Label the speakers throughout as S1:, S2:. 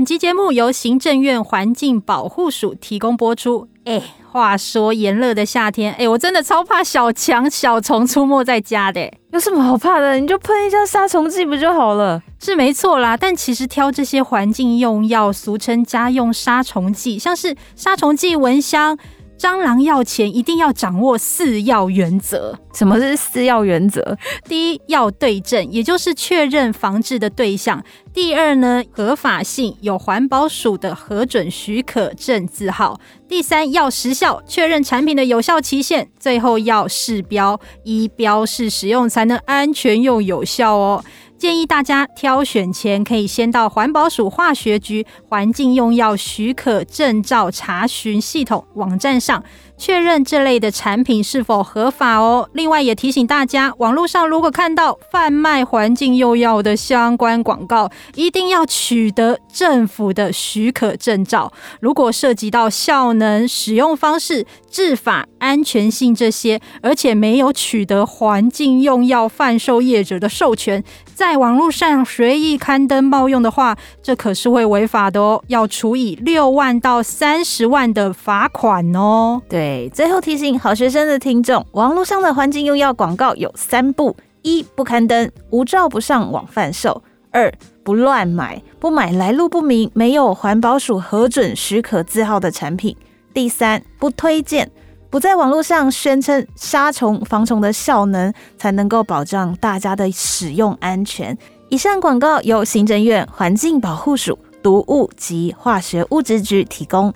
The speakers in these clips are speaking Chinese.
S1: 本集节目由行政院环境保护署提供播出。哎，话说炎热的夏天，哎，我真的超怕小强、小虫出没在家的。
S2: 有什么好怕的？你就喷一下杀虫剂不就好了？
S1: 是没错啦，但其实挑这些环境用药，俗称家用杀虫剂，像是杀虫剂、蚊香。蟑螂药前一定要掌握四要原则。
S2: 什么是四要原则？
S1: 第一，要对症，也就是确认防治的对象；第二呢，合法性，有环保署的核准许可证字号；第三，要时效，确认产品的有效期限；最后要试标，依标示使用才能安全又有效哦。建议大家挑选前，可以先到环保署化学局环境用药许可证照查询系统网站上。确认这类的产品是否合法哦。另外也提醒大家，网络上如果看到贩卖环境用药的相关广告，一定要取得政府的许可证照。如果涉及到效能、使用方式、制法、安全性这些，而且没有取得环境用药贩售业者的授权，在网络上随意刊登冒用的话，这可是会违法的哦，要处以六万到三十万的罚款哦。
S2: 对。最后提醒好学生的听众，网络上的环境用药广告有三不：一、不刊登，无照不上网贩售；二、不乱买，不买来路不明、没有环保署核准许可字号的产品；第三，不推荐，不在网络上宣称杀虫防虫的效能，才能够保障大家的使用安全。以上广告由行政院环境保护署毒物及化学物质局提供。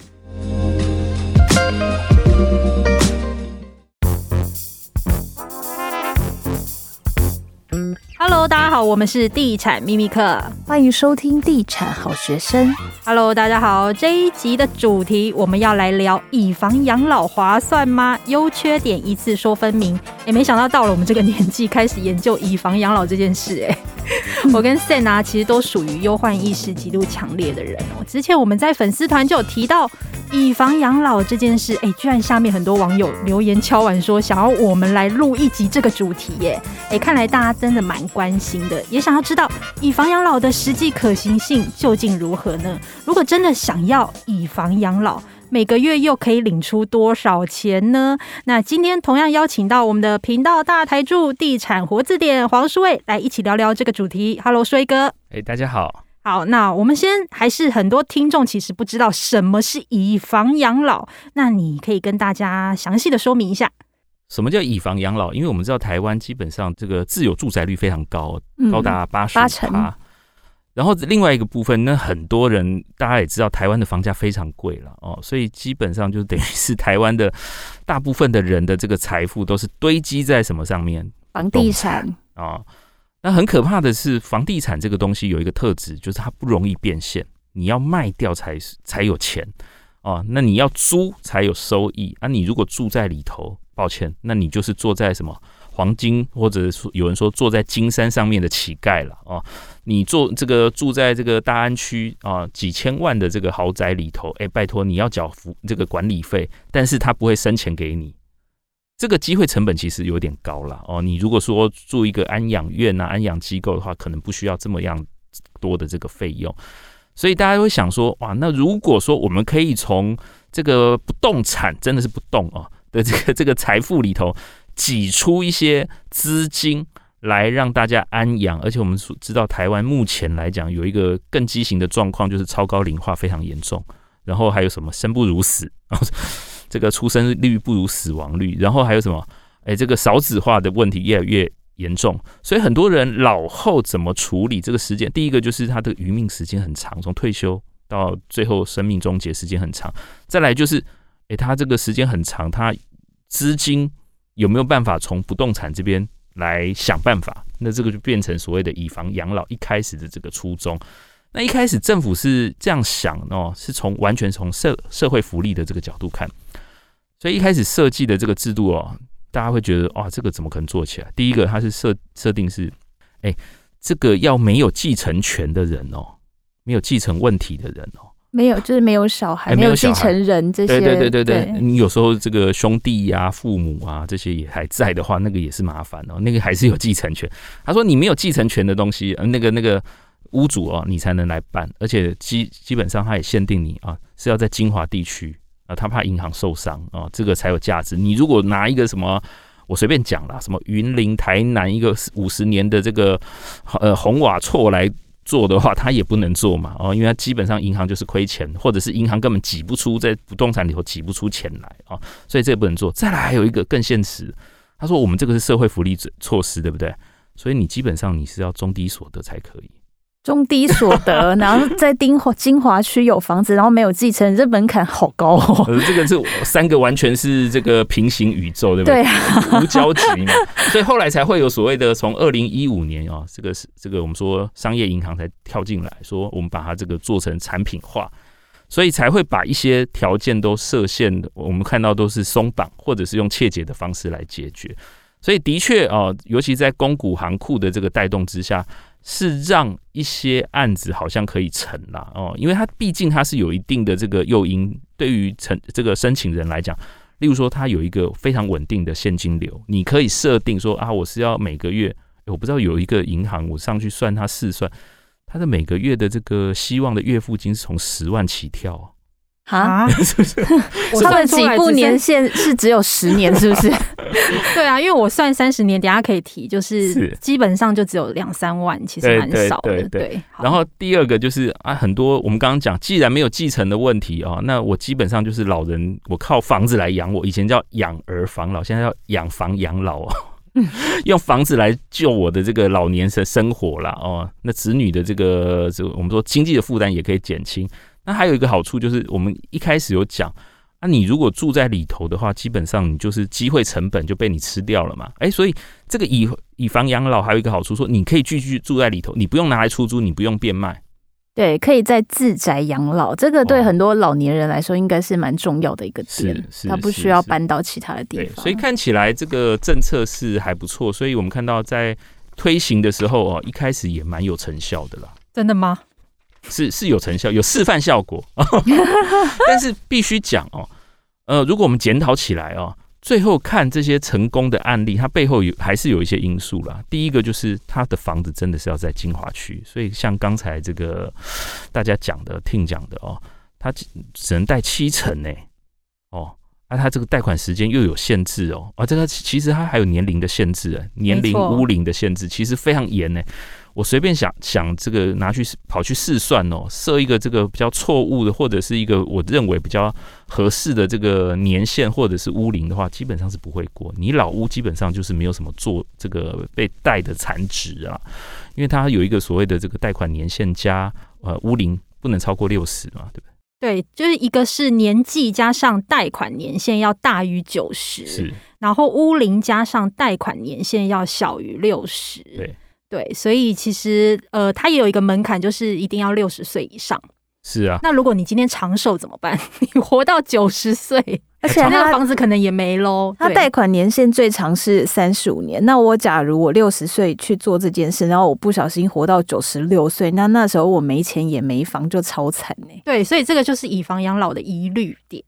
S1: Hello，大家好，我们是地产秘密课，
S2: 欢迎收听地产好学生。
S1: Hello，大家好，这一集的主题我们要来聊以房养老划算吗？优缺点一次说分明。也没想到到了我们这个年纪，开始研究以房养老这件事，哎。我跟 Sen 啊，其实都属于忧患意识极度强烈的人哦。之前我们在粉丝团就有提到以房养老这件事，哎，居然下面很多网友留言敲完说想要我们来录一集这个主题耶。哎，看来大家真的蛮关心的，也想要知道以房养老的实际可行性究竟如何呢？如果真的想要以房养老，每个月又可以领出多少钱呢？那今天同样邀请到我们的频道大台柱地产活字典黄书卫来一起聊聊这个主题。Hello，书卫哥。
S3: 哎，大家好。
S1: 好，那我们先还是很多听众其实不知道什么是以房养老，那你可以跟大家详细的说明一下。
S3: 什么叫以房养老？因为我们知道台湾基本上这个自有住宅率非常高，高达八十趴。然后另外一个部分，那很多人大家也知道，台湾的房价非常贵了哦，所以基本上就等于是台湾的大部分的人的这个财富都是堆积在什么上面？
S2: 房地产
S3: 啊、哦。那很可怕的是，房地产这个东西有一个特质，就是它不容易变现，你要卖掉才才有钱哦。那你要租才有收益啊。你如果住在里头，抱歉，那你就是坐在什么？黄金，或者说有人说坐在金山上面的乞丐了哦。你做这个住在这个大安区啊，几千万的这个豪宅里头，哎，拜托你要缴付这个管理费，但是他不会生钱给你，这个机会成本其实有点高了哦。你如果说住一个安养院啊、安养机构的话，可能不需要这么样多的这个费用，所以大家会想说，哇，那如果说我们可以从这个不动产，真的是不动哦的这个这个财富里头。挤出一些资金来让大家安养，而且我们知道，台湾目前来讲有一个更畸形的状况，就是超高龄化非常严重，然后还有什么生不如死，然后这个出生率不如死亡率，然后还有什么，哎，这个少子化的问题越来越严重，所以很多人老后怎么处理这个时间？第一个就是他的余命时间很长，从退休到最后生命终结时间很长，再来就是，哎，他这个时间很长，他资金。有没有办法从不动产这边来想办法？那这个就变成所谓的以房养老一开始的这个初衷。那一开始政府是这样想哦，是从完全从社社会福利的这个角度看，所以一开始设计的这个制度哦，大家会觉得哇，这个怎么可能做起来？第一个，它是设设定是，哎，这个要没有继承权的人哦，没有继承问题的人哦。
S2: 没有，就是没有小孩，没有继承人这些。
S3: 对对对对对，你有时候这个兄弟呀、啊、父母啊这些也还在的话，那个也是麻烦哦。那个还是有继承权。他说你没有继承权的东西，呃，那个那个屋主哦，你才能来办，而且基基本上他也限定你啊是要在精华地区啊，他怕银行受伤啊，这个才有价值。你如果拿一个什么，我随便讲啦，什么云林、台南一个五十年的这个呃红瓦厝来做的话，他也不能做嘛哦，因为他基本上银行就是亏钱，或者是银行根本挤不出在不动产里头挤不出钱来啊，所以这也不能做。再来还有一个更现实，他说我们这个是社会福利措施，对不对？所以你基本上你是要中低所得才可以，
S2: 中低所得，然后在丁华金华区有房子，然后没有继承人，这门槛好高哦。
S3: 这个是三个完全是这个平行宇宙，对不对？
S2: 对啊，
S3: 无交集嘛。所以后来才会有所谓的，从二零一五年啊，这个是这个我们说商业银行才跳进来说，我们把它这个做成产品化，所以才会把一些条件都设限的，我们看到都是松绑，或者是用切结的方式来解决。所以的确啊，尤其在公股行库的这个带动之下，是让一些案子好像可以成了哦，因为它毕竟它是有一定的这个诱因，对于成这个申请人来讲，例如说他有一个非常稳定的现金流，你可以设定说啊，我是要每个月，我不知道有一个银行，我上去算他试算，他的每个月的这个希望的月付金是从十万起跳。
S2: 啊，是不是？他的起步年限是只有十年，是不是？
S1: 对啊，因为我算三十年，等下可以提，就是基本上就只有两三万，其实蛮少的。对。
S3: 然后第二个就是啊，很多我们刚刚讲，既然没有继承的问题啊，那我基本上就是老人，我靠房子来养我。以前叫养儿防老，现在叫养房养老哦，用房子来救我的这个老年生生活啦。哦。那子女的这个，这我们说经济的负担也可以减轻。那还有一个好处就是，我们一开始有讲，那你如果住在里头的话，基本上你就是机会成本就被你吃掉了嘛。哎，所以这个以以房养老还有一个好处，说你可以继续住在里头，你不用拿来出租，你不用变卖。
S2: 对，可以在自宅养老，这个对很多老年人来说应该是蛮重要的一个点，他不需要搬到其他的地方。
S3: 所以看起来这个政策是还不错，所以我们看到在推行的时候哦，一开始也蛮有成效的啦。
S1: 真的吗？
S3: 是是有成效，有示范效果，但是必须讲哦，呃，如果我们检讨起来哦，最后看这些成功的案例，它背后有还是有一些因素啦。第一个就是他的房子真的是要在精华区，所以像刚才这个大家讲的、听讲的哦，他只能贷七成呢，哦，那、啊、他这个贷款时间又有限制哦，啊，这个其实他还有年龄的限制，年龄屋龄的限制其实非常严呢。我随便想想，这个拿去跑去试算哦，设一个这个比较错误的，或者是一个我认为比较合适的这个年限，或者是屋龄的话，基本上是不会过。你老屋基本上就是没有什么做这个被贷的残值啊，因为它有一个所谓的这个贷款年限加呃屋龄不能超过六十嘛，对不对？
S1: 对，就是一个是年纪加上贷款年限要大于九十，是，然后屋龄加上贷款年限要小于六十，
S3: 对。
S1: 对，所以其实呃，它也有一个门槛，就是一定要六十岁以上。
S3: 是啊，
S1: 那如果你今天长寿怎么办？你活到九十岁，而且那个房子可能也没喽。
S2: 它贷款年限最长是三十五年。那我假如我六十岁去做这件事，然后我不小心活到九十六岁，那那时候我没钱也没房，就超惨呢。
S1: 对，所以这个就是以房养老的疑虑点。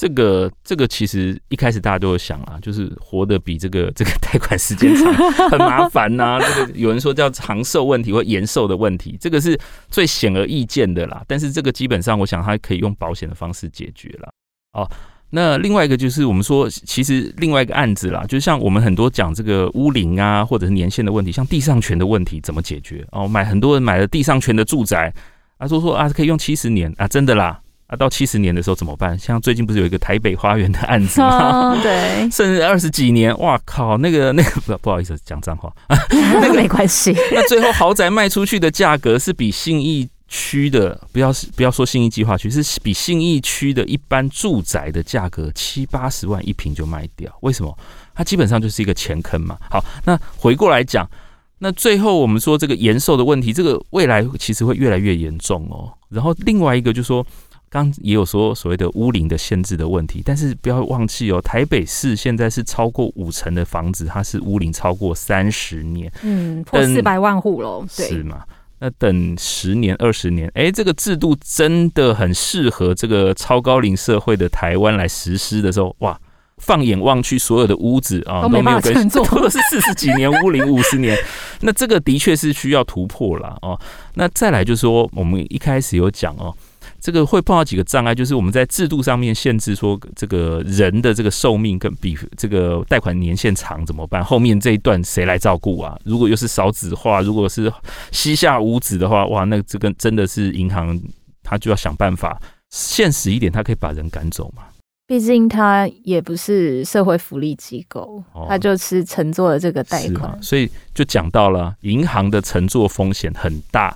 S3: 这个这个其实一开始大家都有想啊，就是活得比这个 这个贷款时间长 很麻烦呐、啊。这个有人说叫长寿问题或延寿的问题，这个是最显而易见的啦。但是这个基本上，我想它可以用保险的方式解决了。哦，那另外一个就是我们说，其实另外一个案子啦，就像我们很多讲这个屋龄啊，或者是年限的问题，像地上权的问题怎么解决？哦，买很多人买了地上权的住宅，啊，说说啊可以用七十年啊，真的啦。啊，到七十年的时候怎么办？像最近不是有一个台北花园的案子吗？
S2: 哦、对，
S3: 甚至二十几年，哇靠，那个那个不不好意思讲脏话，
S2: 那个没关系。
S3: 那最后豪宅卖出去的价格是比信义区的，不要不要说信义计划区，是比信义区的一般住宅的价格七八十万一平就卖掉。为什么？它基本上就是一个钱坑嘛。好，那回过来讲，那最后我们说这个延寿的问题，这个未来其实会越来越严重哦。然后另外一个就是说。刚也有说所谓的屋龄的限制的问题，但是不要忘记哦，台北市现在是超过五成的房子，它是屋龄超过三十年，
S1: 嗯，破四百万户喽，对，
S3: 是吗？那等十年、二十年，哎，这个制度真的很适合这个超高龄社会的台湾来实施的时候，哇，放眼望去，所有的屋子啊都没有跟，都是四十几年屋龄五十年，那这个的确是需要突破了哦。那再来就是说，我们一开始有讲哦。这个会碰到几个障碍，就是我们在制度上面限制说，这个人的这个寿命跟比这个贷款年限长怎么办？后面这一段谁来照顾啊？如果又是少子化，如果是膝下无子的话，哇，那这个真的是银行他就要想办法。现实一点，他可以把人赶走嘛？
S2: 毕竟他也不是社会福利机构，他就是乘坐了这个贷款，
S3: 所以就讲到了银行的乘坐风险很大。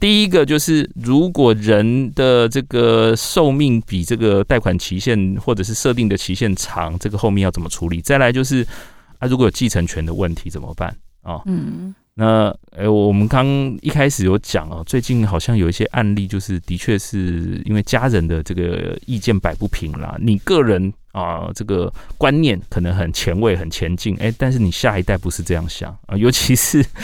S3: 第一个就是，如果人的这个寿命比这个贷款期限或者是设定的期限长，这个后面要怎么处理？再来就是，啊，如果有继承权的问题怎么办啊？嗯，那呃，我们刚一开始有讲哦，最近好像有一些案例，就是的确是因为家人的这个意见摆不平啦，你个人啊，这个观念可能很前卫、很前进，哎，但是你下一代不是这样想啊，尤其是。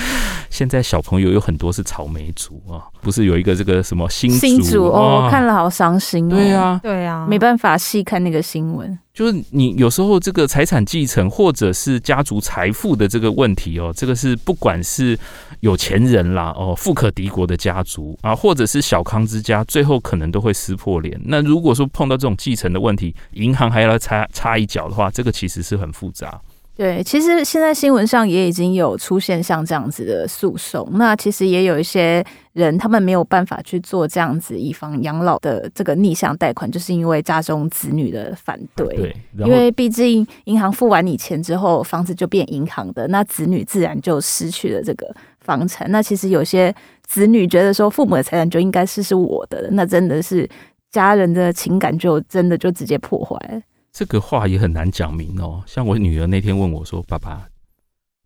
S3: 现在小朋友有很多是草莓族啊，不是有一个这个什么新
S2: 新族哦，看了好伤心。
S3: 对啊，
S1: 对啊，
S2: 没办法细看那个新闻。
S3: 就是你有时候这个财产继承或者是家族财富的这个问题哦，这个是不管是有钱人啦哦，富可敌国的家族啊，或者是小康之家，最后可能都会撕破脸。那如果说碰到这种继承的问题，银行还要插插一脚的话，这个其实是很复杂。
S2: 对，其实现在新闻上也已经有出现像这样子的诉讼。那其实也有一些人，他们没有办法去做这样子以房养老的这个逆向贷款，就是因为家中子女的反对。对，因为毕竟银行付完你钱之后，房子就变银行的，那子女自然就失去了这个房产。那其实有些子女觉得说，父母的财产就应该是是我的，那真的是家人的情感就真的就直接破坏了。
S3: 这个话也很难讲明哦。像我女儿那天问我说：“爸爸，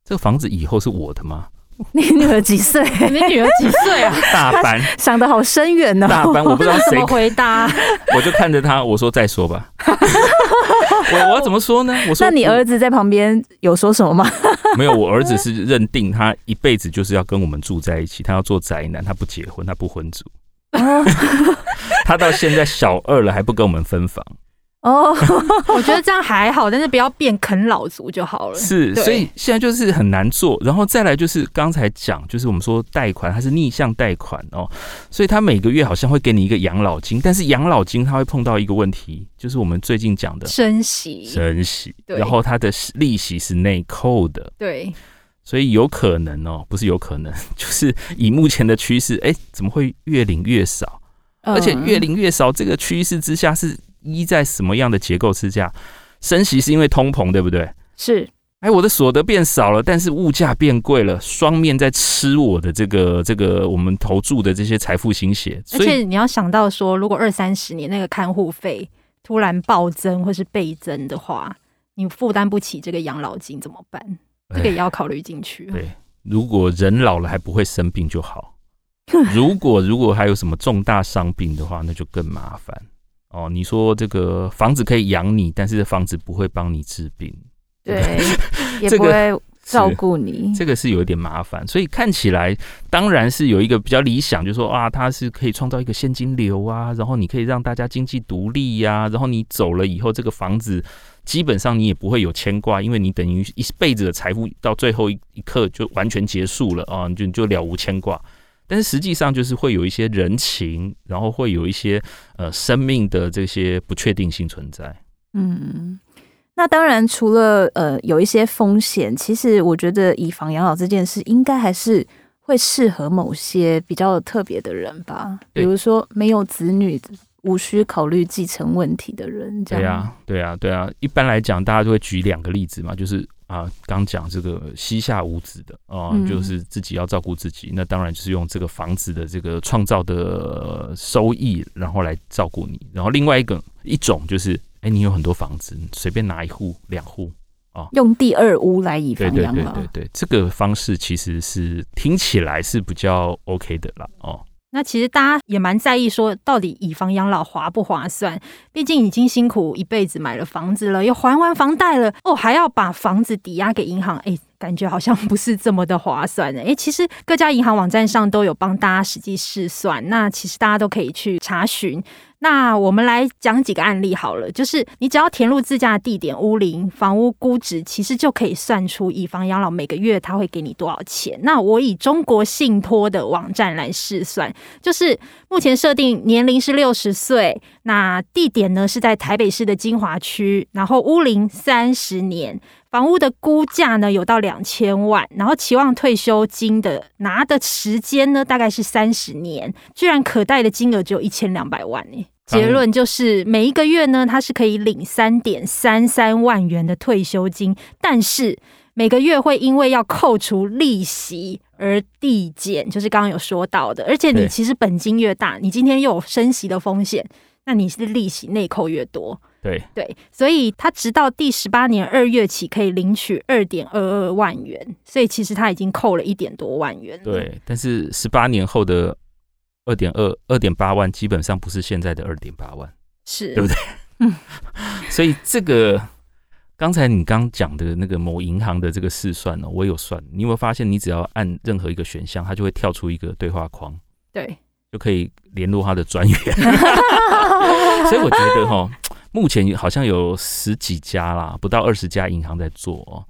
S3: 这个房子以后是我的吗？”
S2: 你女儿几岁？
S1: 你女儿几岁啊？
S3: 大班，
S2: 想的好深远呢、哦。
S3: 大班，我不知道 谁
S1: 怎么回答。
S3: 我就看着他，我说：“再说吧。我”我我要怎么说呢？我说：“
S2: 那你儿子在旁边有说什么吗？”
S3: 没有，我儿子是认定他一辈子就是要跟我们住在一起，他要做宅男，他不结婚，他不婚族。他到现在小二了，还不跟我们分房。
S1: 哦，我觉得这样还好，但是不要变啃老族就好了。
S3: 是，所以现在就是很难做。然后再来就是刚才讲，就是我们说贷款它是逆向贷款哦，所以他每个月好像会给你一个养老金，但是养老金它会碰到一个问题，就是我们最近讲的
S1: 升息，
S3: 升息，然后它的利息是内扣的，
S1: 对，
S3: 所以有可能哦，不是有可能，就是以目前的趋势，哎，怎么会越领越少？而且越领越少，这个趋势之下是。依在什么样的结构之下，升息是因为通膨，对不对？
S2: 是。
S3: 哎，我的所得变少了，但是物价变贵了，双面在吃我的这个这个我们投注的这些财富心血。
S1: 而且你要想到说，如果二三十年那个看护费突然暴增或是倍增的话，你负担不起这个养老金怎么办？这个也要考虑进去。
S3: 对，如果人老了还不会生病就好。如果如果还有什么重大伤病的话，那就更麻烦。哦，你说这个房子可以养你，但是房子不会帮你治病，
S2: 对，也不会照顾你，
S3: 这个是有一点麻烦。所以看起来当然是有一个比较理想，就是说啊，它是可以创造一个现金流啊，然后你可以让大家经济独立呀，然后你走了以后，这个房子基本上你也不会有牵挂，因为你等于一辈子的财富到最后一一刻就完全结束了啊，就就了无牵挂。但是实际上就是会有一些人情，然后会有一些呃生命的这些不确定性存在。
S2: 嗯，那当然除了呃有一些风险，其实我觉得以房养老这件事，应该还是会适合某些比较特别的人吧。比如说没有子女，无需考虑继承问题的人。这样。
S3: 对啊，对啊，对啊。一般来讲，大家就会举两个例子嘛，就是。啊，刚讲这个膝下无子的啊，就是自己要照顾自己，嗯，那当然就是用这个房子的这个创造的收益，然后来照顾你。然后另外一个一种就是，哎，你有很多房子，随便拿一户两户啊，
S2: 用第二屋来以房养老。
S3: 对对对对对，这个方式其实是听起来是比较 OK 的啦，哦。
S1: 那其实大家也蛮在意，说到底以房养老划不划算？毕竟已经辛苦一辈子买了房子了，又还完房贷了，哦，还要把房子抵押给银行，哎，感觉好像不是这么的划算的。诶，其实各家银行网站上都有帮大家实际试算，那其实大家都可以去查询。那我们来讲几个案例好了，就是你只要填入自家地点、屋龄、房屋估值，其实就可以算出以房养老每个月他会给你多少钱。那我以中国信托的网站来试算，就是目前设定年龄是六十岁，那地点呢是在台北市的金华区，然后屋龄三十年，房屋的估价呢有到两千万，然后期望退休金的拿的时间呢大概是三十年，居然可贷的金额只有一千两百万呢。结论就是，每一个月呢，他是可以领三点三三万元的退休金，但是每个月会因为要扣除利息而递减，就是刚刚有说到的。而且你其实本金越大，你今天又有升息的风险，那你是利息内扣越多。
S3: 对
S1: 对，所以他直到第十八年二月起可以领取二点二二万元，所以其实他已经扣了一点多万元。
S3: 对，但是十八年后的。二点二二点八万，基本上不是现在的二点八万，
S1: 是
S3: 对不对？嗯，所以这个刚才你刚讲的那个某银行的这个试算呢，我有算，你有没有发现，你只要按任何一个选项，它就会跳出一个对话框，
S1: 对，
S3: 就可以联络他的专员。所以我觉得哈，目前好像有十几家啦，不到二十家银行在做哦。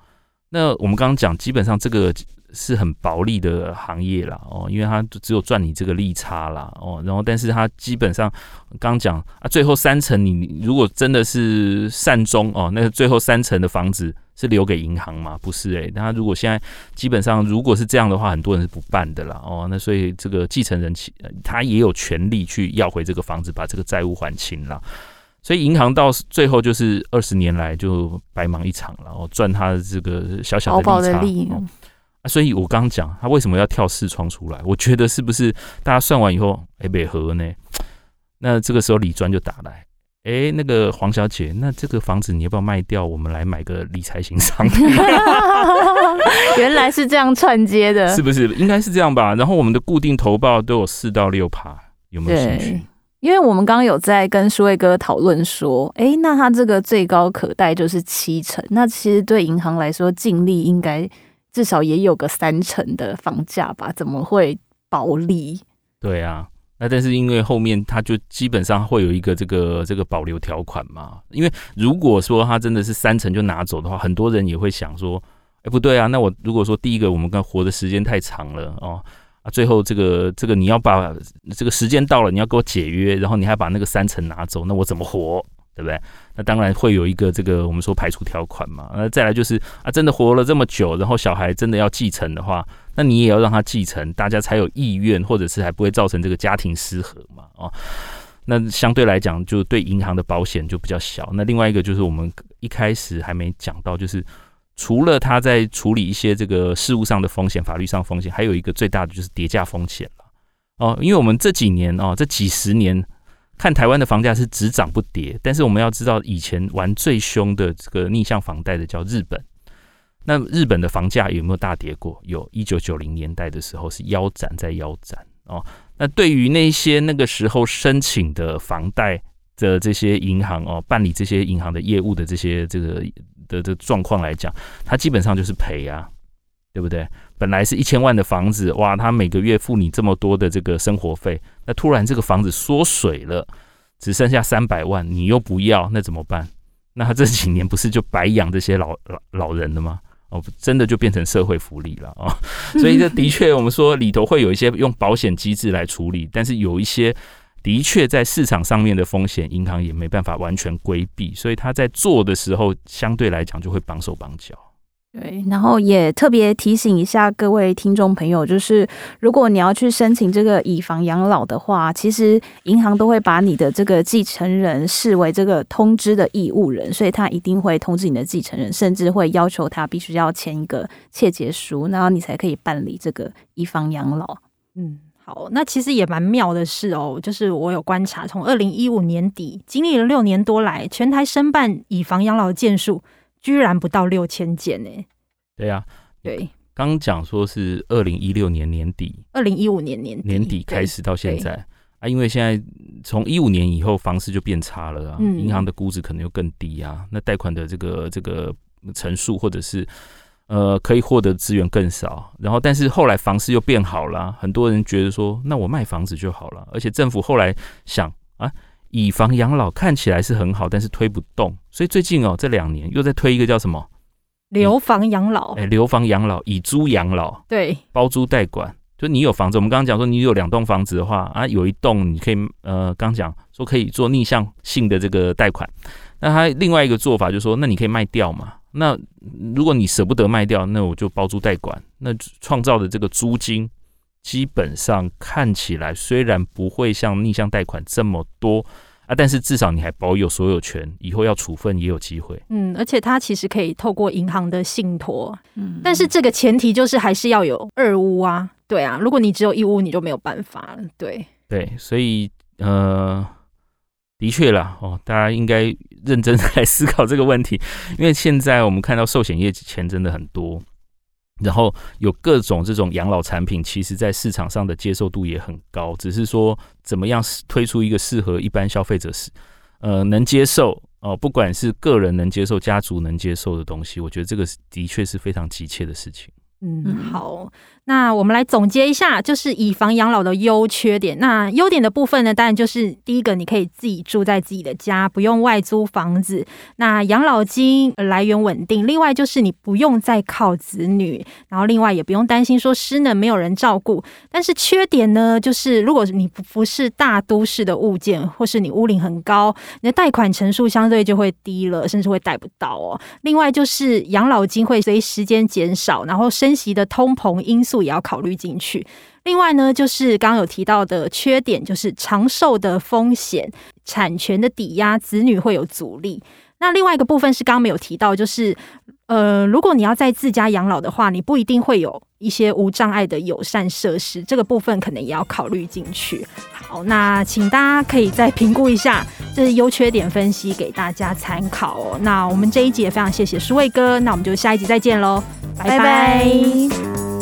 S3: 那我们刚刚讲，基本上这个。是很薄利的行业啦，哦，因为它只有赚你这个利差啦，哦，然后但是它基本上刚讲啊，最后三层你如果真的是善终哦，那个最后三层的房子是留给银行吗？不是诶、欸，那如果现在基本上如果是这样的话，很多人是不办的啦，哦，那所以这个继承人其他也有权利去要回这个房子，把这个债务还清了，所以银行到最后就是二十年来就白忙一场了，哦，赚他的这个小小的利差。所以，我刚讲他为什么要跳四窗出来？我觉得是不是大家算完以后，哎，没合呢？那这个时候李专就打来，哎，那个黄小姐，那这个房子你要不要卖掉？我们来买个理财型商品。
S2: 原来是这样串接的，
S3: 是不是？应该是这样吧。然后我们的固定投报都有四到六趴，有没有兴趣？
S2: 因为我们刚刚有在跟舒卫哥讨论说，哎，那他这个最高可贷就是七成，那其实对银行来说，净利应该。至少也有个三成的房价吧？怎么会薄利？
S3: 对啊，那但是因为后面他就基本上会有一个这个这个保留条款嘛。因为如果说他真的是三成就拿走的话，很多人也会想说，哎，不对啊，那我如果说第一个我们刚活的时间太长了哦，啊，最后这个这个你要把这个时间到了，你要给我解约，然后你还把那个三成拿走，那我怎么活？对不对？那当然会有一个这个我们说排除条款嘛。那再来就是啊，真的活了这么久，然后小孩真的要继承的话，那你也要让他继承，大家才有意愿，或者是还不会造成这个家庭失和嘛。哦，那相对来讲，就对银行的保险就比较小。那另外一个就是我们一开始还没讲到，就是除了他在处理一些这个事务上的风险、法律上风险，还有一个最大的就是跌价风险了。哦，因为我们这几年哦，这几十年。看台湾的房价是只涨不跌，但是我们要知道，以前玩最凶的这个逆向房贷的叫日本。那日本的房价有没有大跌过？有，一九九零年代的时候是腰斩再腰斩哦。那对于那些那个时候申请的房贷的这些银行哦，办理这些银行的业务的这些这个的的状况来讲，它基本上就是赔啊。对不对？本来是一千万的房子，哇，他每个月付你这么多的这个生活费，那突然这个房子缩水了，只剩下三百万，你又不要，那怎么办？那他这几年不是就白养这些老老老人了吗？哦，真的就变成社会福利了啊！哦，所以这的确，我们说里头会有一些用保险机制来处理，但是有一些的确在市场上面的风险，银行也没办法完全规避，所以他在做的时候，相对来讲就会绑手绑脚。
S2: 对，然后也特别提醒一下各位听众朋友，就是如果你要去申请这个以房养老的话，其实银行都会把你的这个继承人视为这个通知的义务人，所以他一定会通知你的继承人，甚至会要求他必须要签一个切结书，然后你才可以办理这个以房养老。
S1: 嗯，好，那其实也蛮妙的是哦，就是我有观察，从二零一五年底经历了六年多来，全台申办以房养老的件数。居然不到六千件呢？
S3: 对呀，
S1: 对，
S3: 刚讲说是二零一六年年底，
S1: 二零一五年年
S3: 年底开始到现在啊，因为现在从一五年以后房市就变差了啊，银行的估值可能又更低啊，那贷款的这个这个层数或者是呃，可以获得资源更少。然后，但是后来房市又变好了，很多人觉得说，那我卖房子就好了。而且政府后来想啊，以房养老看起来是很好，但是推不动，所以最近哦，这两年又在推一个叫什么？
S1: 留房养老。
S3: 哎，留房养老，以租养老，
S1: 对，
S3: 包租代管。就你有房子，我们刚刚讲说，你有两栋房子的话啊，有一栋你可以呃，刚讲说可以做逆向性的这个贷款。那他另外一个做法就是说，那你可以卖掉嘛。那如果你舍不得卖掉，那我就包租代管。那创造的这个租金，基本上看起来虽然不会像逆向贷款这么多啊，但是至少你还保有所有权，以后要处分也有机会。
S1: 嗯，而且它其实可以透过银行的信托。嗯，但是这个前提就是还是要有二屋啊。对啊，如果你只有一屋，你就没有办法了。对
S3: 对，所以呃。的确啦，哦，大家应该认真来思考这个问题，因为现在我们看到寿险业钱真的很多，然后有各种这种养老产品，其实在市场上的接受度也很高，只是说怎么样推出一个适合一般消费者是呃能接受哦，不管是个人能接受、家族能接受的东西，我觉得这个的确是非常急切的事情。
S1: 嗯，好。那我们来总结一下，就是以房养老的优缺点。那优点的部分呢，当然就是第一个，你可以自己住在自己的家，不用外租房子。那养老金来源稳定。另外就是你不用再靠子女，然后另外也不用担心说失能没有人照顾。但是缺点呢，就是如果你不是大都市的物件，或是你屋龄很高，你的贷款成数相对就会低了，甚至会贷不到哦。另外就是养老金会随时间减少，然后息的通膨因素。也要考虑进去。另外呢，就是刚刚有提到的缺点，就是长寿的风险、产权的抵押、子女会有阻力。那另外一个部分是刚刚没有提到，就是呃，如果你要在自家养老的话，你不一定会有一些无障碍的友善设施，这个部分可能也要考虑进去。好，那请大家可以再评估一下，这是优缺点分析给大家参考哦。那我们这一集也非常谢谢舒卫哥，那我们就下一集再见喽，拜拜。